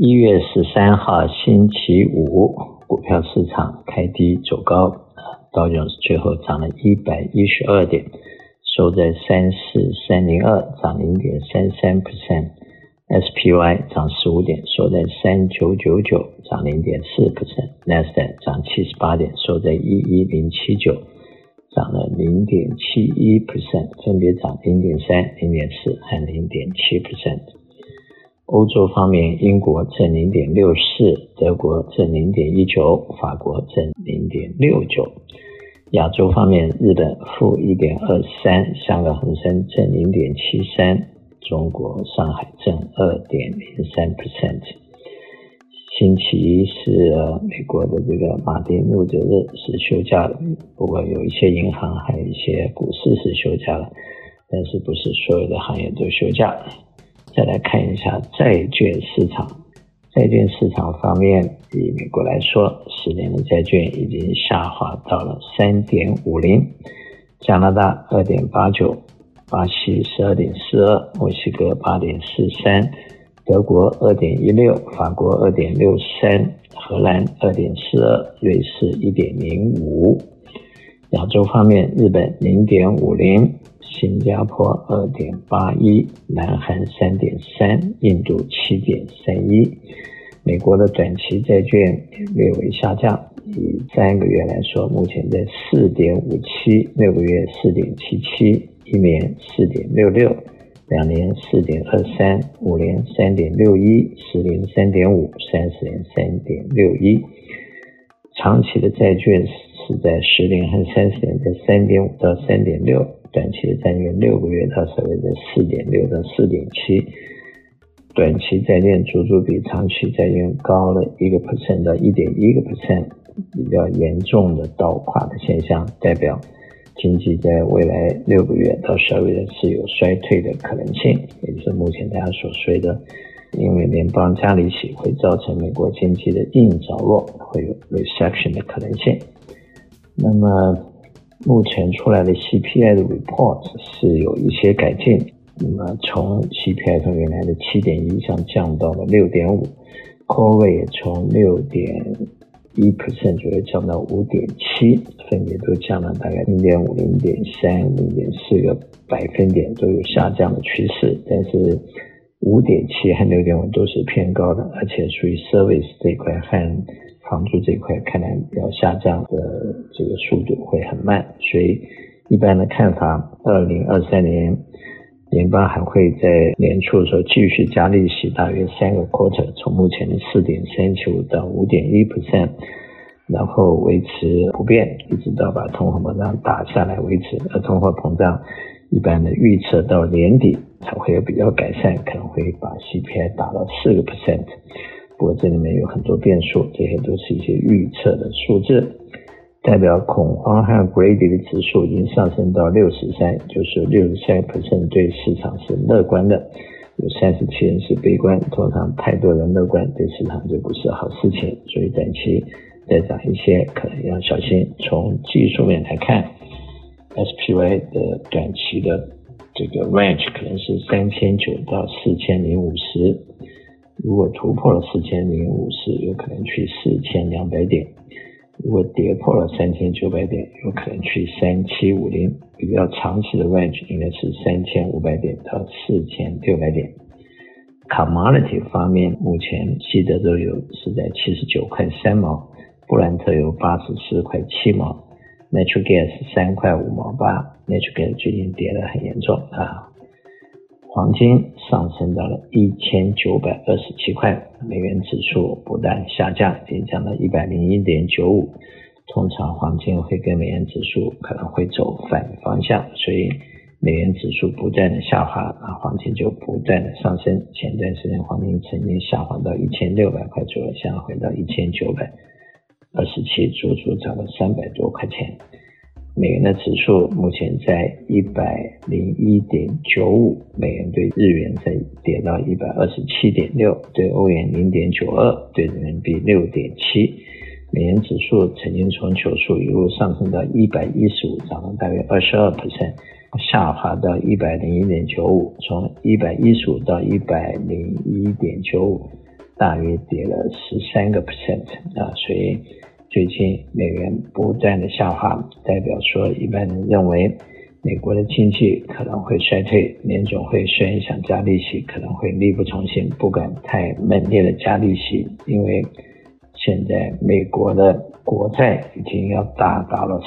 一月十三号星期五，股票市场开低走高，啊道琼斯最后涨了一百一十二点，收在三四三零二，涨零点三三 percent。SPY 涨十五点，收在三九九九，涨零点四 percent。Nasdaq 涨七十八点，收在一一零七九，涨了零点七一 percent，分别涨零点三、零点四和零点七 percent。欧洲方面，英国正零点六四，德国正零点一九，法国正零点六九。亚洲方面，日本负一点二三，香港恒生正零点七三，中国上海正二点零三 percent。星期一是美国的这个马丁路德日，是休假的，不过有一些银行还有一些股市是休假的，但是不是所有的行业都休假。再来看一下债券市场，债券市场方面，以美国来说，十年的债券已经下滑到了三点五零，加拿大二点八九，巴西十二点四二，墨西哥八点四三，德国二点一六，法国二点六三，荷兰二点四二，瑞士一点零五。亚洲方面，日本零点五零。新加坡二点八一，南韩三点三，印度七点三一。美国的短期债券略微下降，以三个月来说，目前在四点五七，六个月四点七七，一年四点六六，两年四点二三，五年三点六一，十年三点五，三十年三点六一。长期的债券是在十年和三十年在三点五到三点六。短期的债券六个月到所谓的四点六到四点七，短期债券足足比长期债券高了一个 percent 到一点一个 percent，比较严重的倒垮的现象，代表经济在未来六个月到十二月是有衰退的可能性，也就是目前大家所说的，因为联邦加利息会造成美国经济的硬着陆，会有 recession 的可能性。那么。目前出来的 CPI 的 report 是有一些改进，那么从 CPI 从原来的七点一上降到了六点五，core 也从六点一 percent 左右降到五点七，分别都降了大概零点五、零点三、零点四个百分点，都有下降的趋势，但是五点七和六点五都是偏高的，而且属于 service 这一块和。房租这一块看来要下降的这个速度会很慢，所以一般的看法，二零二三年联邦还会在年初的时候继续加利息，大约三个 quarter，从目前的四点三七五到五点一 percent，然后维持不变，一直到把通货膨胀打下来为止。而通货膨胀一般的预测到年底才会有比较改善，可能会把 CPI 打到四个 percent。不过这里面有很多变数，这些都是一些预测的数字，代表恐慌和 greedy 的指数已经上升到六十三，就是六十三对市场是乐观的，有三十七人是悲观。通常太多人乐观，对市场就不是好事情，所以短期再涨一些可能要小心。从技术面来看，SPY 的短期的这个 range 可能是三千九到四千零五十。如果突破了四千零五十，有可能去四千两百点；如果跌破了三千九百点，有可能去三七五零。比较长期的 range 应该是三千五百点到四千六百点。Commodity 方面，目前西德州油是在七十九块三毛，布兰特油八十四块七毛，Natural Gas 三块五毛八，Natural Gas 最近跌得很严重啊。黄金上升到了一千九百二十七块，美元指数不断下降，已经降到一百零一点九五。通常黄金会跟美元指数可能会走反方向，所以美元指数不断的下滑，啊，黄金就不断的上升。前段时间黄金曾经下滑到一千六百块左右，现在回到一千九百二十七，足足涨了三百多块钱。美元的指数目前在一百零一点九五，美元对日元在跌到一百二十七点六，对欧元零点九二，对人民币六点七。美元指数曾经从九十五一路上升到一百一十五，涨了大约二十二 percent，下滑到一百零一点九五，从一百一十五到一百零一点九五，大约跌了十三个 percent 啊，所以最近美元不断的下滑，代表说一般人认为美国的经济可能会衰退，联总会虽然想加利息，可能会力不从心，不敢太猛烈的加利息，因为现在美国的国债已经要达到了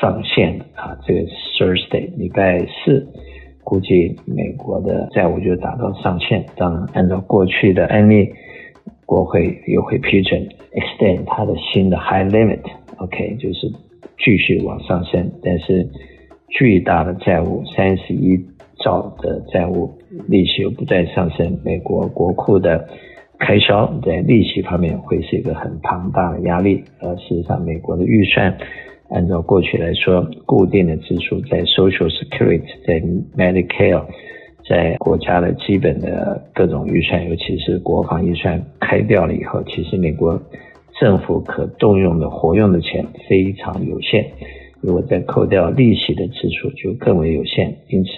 上限啊，这个 Thursday 礼拜四。估计美国的债务就达到上限，当然按照过去的案例，国会又会批准 extend 它的新的 high limit，OK，就是继续往上升。但是巨大的债务，三十一兆的债务，利息又不再上升，美国国库的开销在利息方面会是一个很庞大的压力。而事实上，美国的预算。按照过去来说，固定的支出在 Social Security、在 Medicare、在国家的基本的各种预算，尤其是国防预算开掉了以后，其实美国政府可动用的活用的钱非常有限。如果再扣掉利息的支出，就更为有限。因此，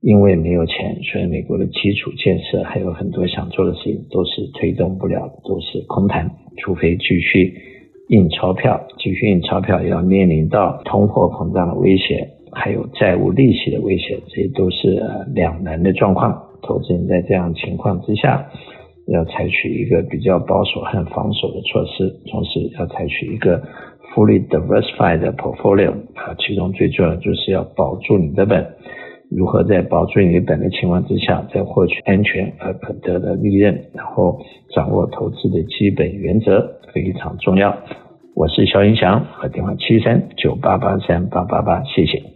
因为没有钱，所以美国的基础建设还有很多想做的事情都是推动不了，都是空谈，除非继续。印钞票，继续印钞票，要面临到通货膨胀的威胁，还有债务利息的威胁，这些都是两难的状况。投资人在这样情况之下，要采取一个比较保守和防守的措施，同时要采取一个 fully diversified portfolio 啊，其中最重要的就是要保住你的本。如何在保住你本的情况之下，再获取安全而可得的利润，然后掌握投资的基本原则。非常重要。我是肖云祥，和电话七三九八八三八八八，谢谢。